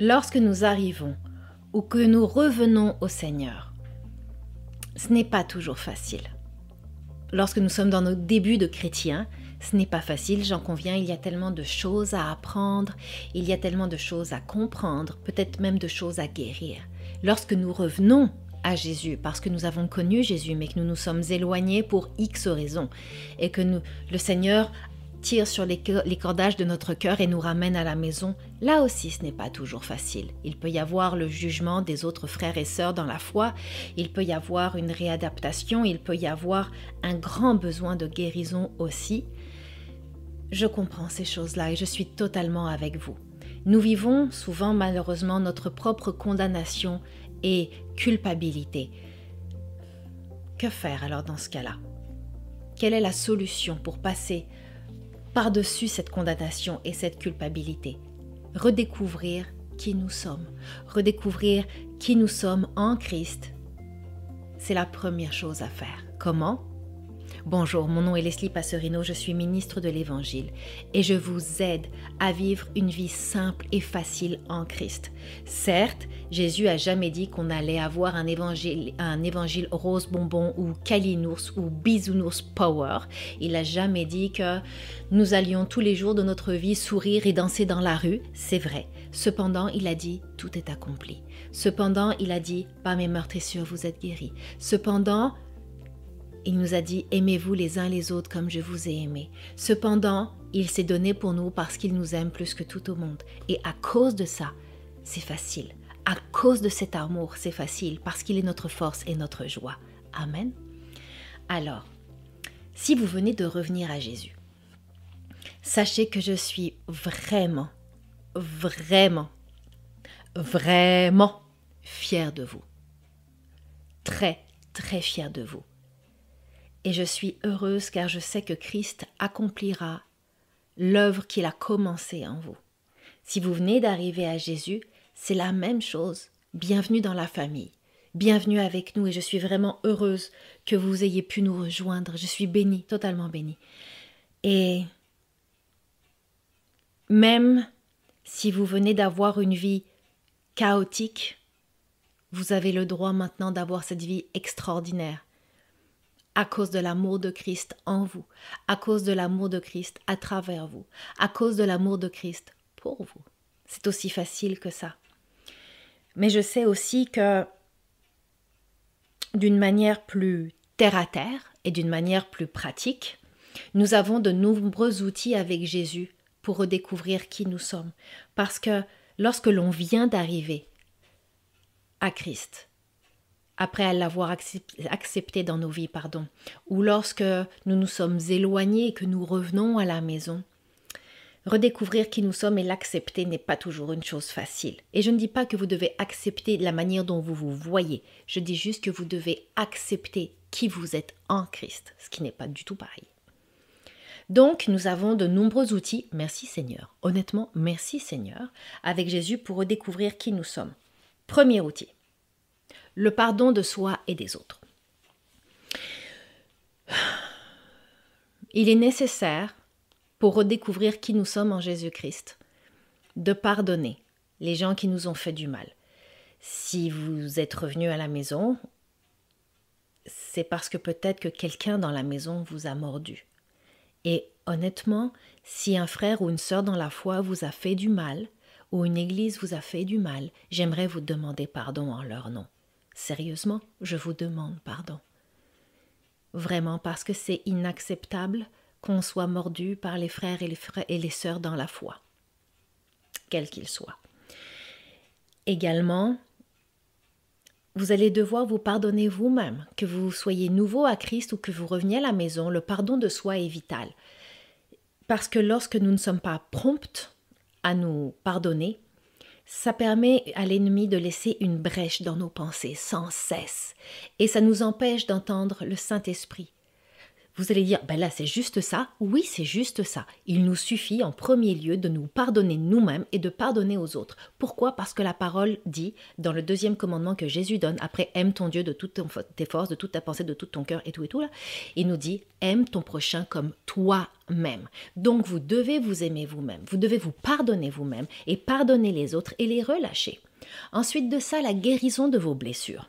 lorsque nous arrivons ou que nous revenons au Seigneur, ce n'est pas toujours facile. Lorsque nous sommes dans nos débuts de chrétiens, ce n'est pas facile, j'en conviens, il y a tellement de choses à apprendre, il y a tellement de choses à comprendre, peut-être même de choses à guérir. Lorsque nous revenons à Jésus, parce que nous avons connu Jésus, mais que nous nous sommes éloignés pour X raisons, et que nous, le Seigneur tire sur les, cordages de notre cœur et nous ramène à la maison, là aussi ce n'est pas toujours facile. Il peut y avoir le jugement des autres frères et sœurs dans la foi, il peut y avoir une réadaptation, il peut y avoir un grand besoin de guérison aussi. Je comprends ces choses-là et je suis totalement avec vous. Nous vivons souvent malheureusement notre propre condamnation et culpabilité. Que faire alors dans ce cas-là? Quelle est la solution pour passer par-dessus cette condamnation et cette culpabilité. Redécouvrir qui nous sommes. Redécouvrir qui nous sommes en Christ. C'est la première chose à faire. Comment? Bonjour, mon nom est Leslie Passerino, je suis ministre de l'Évangile et je vous aide à vivre une vie simple et facile en Christ. Certes, Jésus a jamais dit qu'on allait avoir un évangile, rose bonbon ou calinours ou bisounours power. Il a jamais dit que nous allions tous les jours de notre vie sourire et danser dans la rue. C'est vrai. Cependant, il a dit tout est accompli. Cependant, il a dit par mes meurtrissures vous êtes guéris. Cependant, il nous a dit Aimez-vous les uns les autres comme je vous ai aimé. Cependant, il s'est donné pour nous parce qu'il nous aime plus que tout au monde. Et à cause de ça, c'est facile. À cause de cet amour, c'est facile parce qu'il est notre force et notre joie. Amen. Alors, si vous venez de revenir à Jésus, sachez que je suis vraiment, vraiment, vraiment fière de vous. Très, très fière de vous et je suis heureuse car je sais que Christ accomplira l'œuvre qu'il a commencée en vous. Si vous venez d'arriver à Jésus, c'est la même chose. Bienvenue dans la famille. Bienvenue avec nous et je suis vraiment heureuse que vous ayez pu nous rejoindre. Je suis bénie, totalement bénie. Et même si vous venez d'avoir une vie chaotique, vous avez le droit maintenant d'avoir cette vie extraordinaire à cause de l'amour de Christ en vous, à cause de l'amour de Christ à travers vous, à cause de l'amour de Christ pour vous. C'est aussi facile que ça. Mais je sais aussi que d'une manière plus terre à terre et d'une manière plus pratique, nous avons de nombreux outils avec Jésus pour redécouvrir qui nous sommes. Parce que lorsque l'on vient d'arriver à Christ, après l'avoir accepté dans nos vies, pardon, ou lorsque nous nous sommes éloignés et que nous revenons à la maison. Redécouvrir qui nous sommes et l'accepter n'est pas toujours une chose facile. Et je ne dis pas que vous devez accepter la manière dont vous vous voyez, je dis juste que vous devez accepter qui vous êtes en Christ, ce qui n'est pas du tout pareil. Donc, nous avons de nombreux outils, merci Seigneur, honnêtement, merci Seigneur, avec Jésus pour redécouvrir qui nous sommes. Premier outil, le pardon de soi et des autres. Il est nécessaire, pour redécouvrir qui nous sommes en Jésus-Christ, de pardonner les gens qui nous ont fait du mal. Si vous êtes revenu à la maison, c'est parce que peut-être que quelqu'un dans la maison vous a mordu. Et honnêtement, si un frère ou une sœur dans la foi vous a fait du mal, ou une église vous a fait du mal, j'aimerais vous demander pardon en leur nom. Sérieusement, je vous demande pardon. Vraiment parce que c'est inacceptable qu'on soit mordu par les frères et les, sœurs dans la foi, quels qu'ils soient. Également, vous allez devoir vous pardonner vous-même, que vous soyez nouveau à Christ ou que vous reveniez à la maison, le pardon de soi est vital. Parce que lorsque nous ne sommes pas promptes à nous pardonner, ça permet à l'ennemi de laisser une brèche dans nos pensées sans cesse, et ça nous empêche d'entendre le Saint-Esprit. Vous allez dire, ben là c'est juste ça. Oui, c'est juste ça. Il nous suffit en premier lieu de nous pardonner nous-mêmes et de pardonner aux autres. Pourquoi? Parce que la parole dit, dans le deuxième commandement que Jésus donne, après aime ton Dieu de toutes tes forces, de toute ta pensée, de tout ton cœur et tout et tout là, il nous dit aime ton prochain comme toi-même. Donc vous devez vous aimer vous-même, vous devez vous pardonner vous-même et pardonner les autres et les relâcher. Ensuite de ça, la guérison de vos blessures.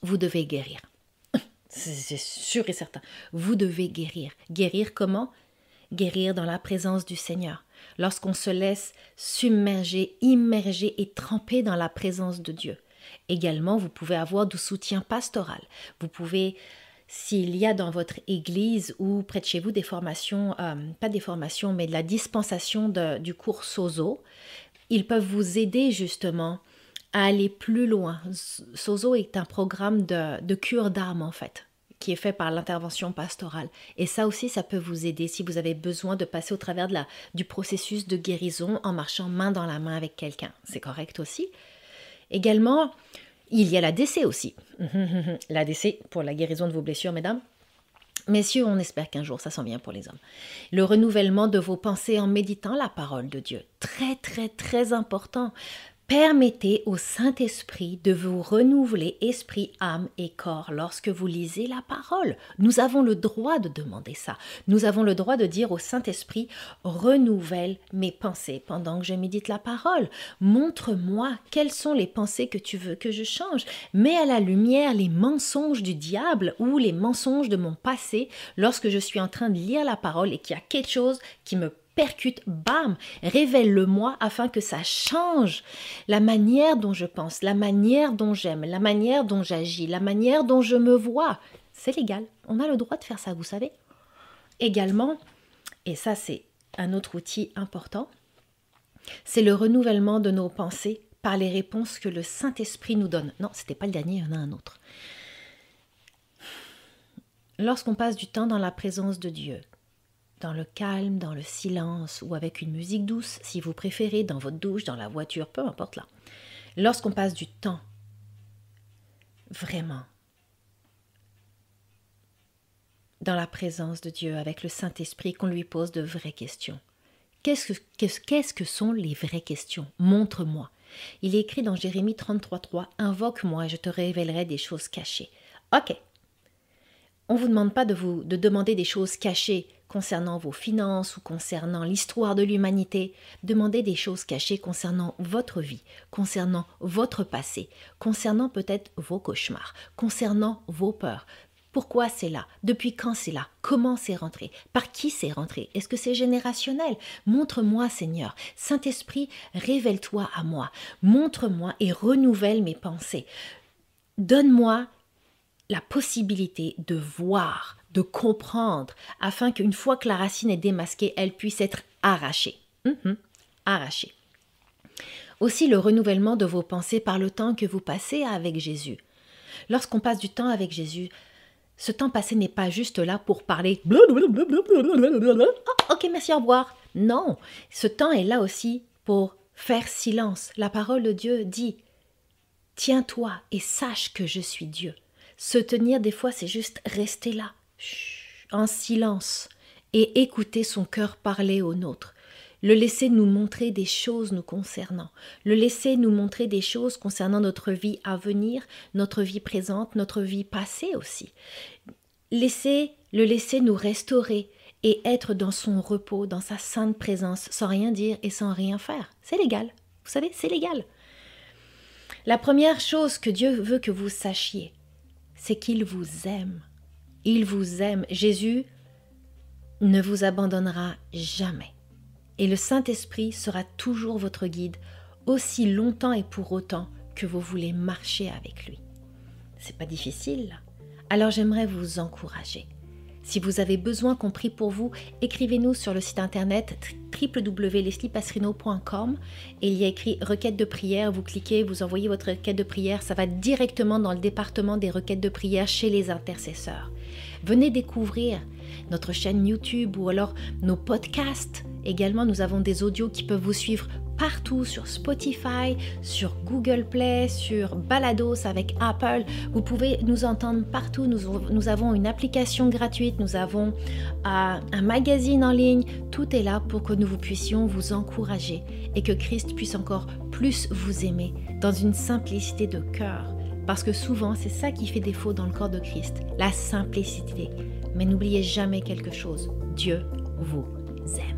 Vous devez guérir. C'est sûr et certain. Vous devez guérir. Guérir comment? Guérir dans la présence du Seigneur. Lorsqu'on se laisse submerger, immerger et tremper dans la présence de Dieu. Également, vous pouvez avoir du soutien pastoral. Vous pouvez, s'il y a dans votre église ou près de chez vous des formations, euh, pas des formations, mais de la dispensation du cours Sozo, ils peuvent vous aider justement à aller plus loin. Sozo est un programme de, cure d'âme en fait qui est fait par l'intervention pastorale. Et ça aussi, ça peut vous aider si vous avez besoin de passer au travers de la, du processus de guérison en marchant main dans la main avec quelqu'un. C'est correct aussi. Également, il y a la l'ADC aussi. la l'ADC pour la guérison de vos blessures, mesdames. Messieurs, on espère qu'un jour ça s'en vient pour les hommes. Le renouvellement de vos pensées en méditant la parole de Dieu. Très, très, très important. Permettez au Saint-Esprit de vous renouveler esprit, âme et corps lorsque vous lisez la parole. Nous avons le droit de demander ça. Nous avons le droit de dire au Saint-Esprit, renouvelle mes pensées pendant que je médite la parole. Montre-moi quelles sont les pensées que tu veux que je change. Mets à la lumière les mensonges du diable ou les mensonges de mon passé lorsque je suis en train de lire la parole et qu'il y a quelque chose qui me percute, bam, révèle-le-moi afin que ça change la manière dont je pense, la manière dont j'aime, la manière dont j'agis, la manière dont je me vois. C'est légal, on a le droit de faire ça, vous savez. Également, et ça c'est un autre outil important, c'est le renouvellement de nos pensées par les réponses que le Saint-Esprit nous donne. Non, c'était pas le dernier, il y en a un autre. Lorsqu'on passe du temps dans la présence de Dieu, dans le calme, dans le silence ou avec une musique douce, si vous préférez, dans votre douche, dans la voiture, peu importe là. Lorsqu'on passe du temps, vraiment, dans la présence de Dieu, avec le Saint-Esprit, qu'on lui pose de vraies questions. Qu'est-ce que, que sont les vraies questions? Montre-moi. Il est écrit dans Jérémie 33.3 Invoque-moi et je te révélerai des choses cachées. Ok. On ne vous demande pas de vous de demander des choses cachées concernant vos finances ou concernant l'histoire de l'humanité, demandez des choses cachées concernant votre vie, concernant votre passé, concernant peut-être vos cauchemars, concernant vos peurs. Pourquoi c'est là? Depuis quand c'est là? Comment c'est rentré? Par qui c'est rentré? Est-ce que c'est générationnel? Montre-moi, Seigneur. Saint-Esprit, révèle-toi à moi. Montre-moi et renouvelle mes pensées. Donne-moi la possibilité de voir de comprendre, afin qu'une fois que la racine est démasquée, elle puisse être arrachée. Mhm, arrachée. Aussi le renouvellement de vos pensées par le temps que vous passez avec Jésus. Lorsqu'on passe du temps avec Jésus, ce temps passé n'est pas juste là pour parler. Oh, ok, merci, au revoir. Non, ce temps est là aussi pour faire silence. La parole de Dieu dit Tiens-toi et sache que je suis Dieu. Se tenir, des fois, c'est juste rester là, en silence et écouter son cœur parler au nôtre, le laisser nous montrer des choses nous concernant, le laisser nous montrer des choses concernant notre vie à venir, notre vie présente, notre vie passée aussi. Laisser, le laisser nous restaurer et être dans son repos, dans sa sainte présence, sans rien dire et sans rien faire. C'est légal. Vous savez, c'est légal. La première chose que Dieu veut que vous sachiez, c'est qu'il vous aime. Il vous aime. Jésus ne vous abandonnera jamais. Et le Saint-Esprit sera toujours votre guide, aussi longtemps et pour autant que vous voulez marcher avec lui. C'est pas difficile. Alors j'aimerais vous encourager. Si vous avez besoin qu'on prie pour vous, écrivez-nous sur le site internet www.lesliepasserino.com et il y a écrit requête de prière. Vous cliquez, vous envoyez votre requête de prière, ça va directement dans le département des requêtes de prière chez les intercesseurs. Venez découvrir notre chaîne YouTube ou alors nos podcasts. Également, nous avons des audios qui peuvent vous suivre partout sur Spotify, sur Google Play, sur Balados avec Apple. Vous pouvez nous entendre partout. Nous, avons une application gratuite, nous avons euh, un magazine en ligne. Tout est là pour que nous vous puissions vous encourager et que Christ puisse encore plus vous aimer dans une simplicité de cœur. Parce que souvent, c'est ça qui fait défaut dans le corps de Christ, la simplicité. Mais n'oubliez jamais quelque chose, Dieu vous aime.